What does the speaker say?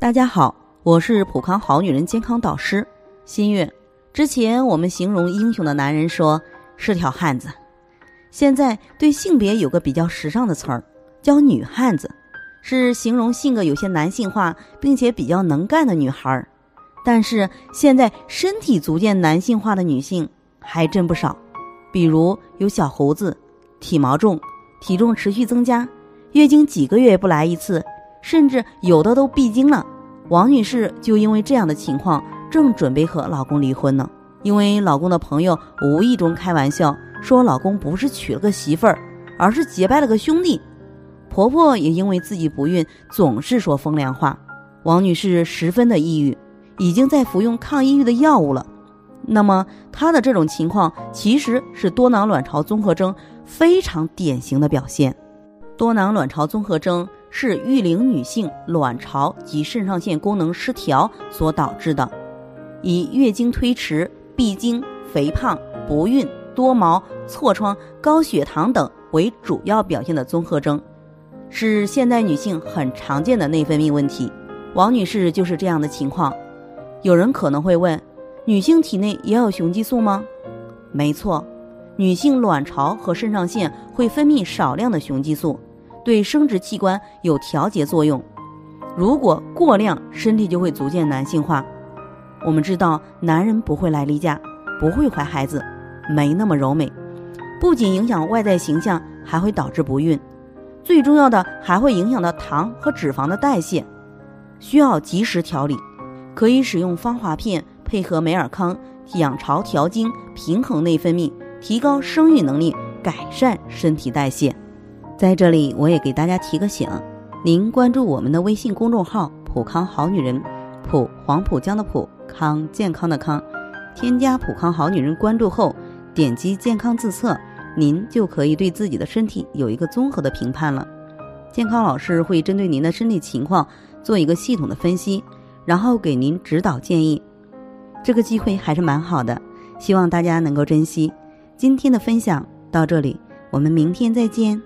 大家好，我是普康好女人健康导师新月。之前我们形容英雄的男人说是条汉子，现在对性别有个比较时尚的词儿叫女汉子，是形容性格有些男性化并且比较能干的女孩儿。但是现在身体逐渐男性化的女性还真不少，比如有小胡子、体毛重、体重持续增加、月经几个月不来一次。甚至有的都闭经了，王女士就因为这样的情况，正准备和老公离婚呢。因为老公的朋友无意中开玩笑说，老公不是娶了个媳妇儿，而是结拜了个兄弟。婆婆也因为自己不孕，总是说风凉话。王女士十分的抑郁，已经在服用抗抑郁的药物了。那么她的这种情况其实是多囊卵巢综合征非常典型的表现。多囊卵巢综合征。是育龄女性卵巢及肾上腺功能失调所导致的，以月经推迟、闭经、肥胖、不孕、多毛、痤疮、高血糖等为主要表现的综合征，是现代女性很常见的内分泌问题。王女士就是这样的情况。有人可能会问：女性体内也有雄激素吗？没错，女性卵巢和肾上腺会分泌少量的雄激素。对生殖器官有调节作用，如果过量，身体就会逐渐男性化。我们知道，男人不会来例假，不会怀孩子，没那么柔美，不仅影响外在形象，还会导致不孕。最重要的，还会影响到糖和脂肪的代谢，需要及时调理。可以使用芳华片，配合美尔康养巢调经，平衡内分泌，提高生育能力，改善身体代谢。在这里，我也给大家提个醒：您关注我们的微信公众号“普康好女人”，普黄浦江的普康健康的康，添加“普康好女人”关注后，点击健康自测，您就可以对自己的身体有一个综合的评判了。健康老师会针对您的身体情况做一个系统的分析，然后给您指导建议。这个机会还是蛮好的，希望大家能够珍惜。今天的分享到这里，我们明天再见。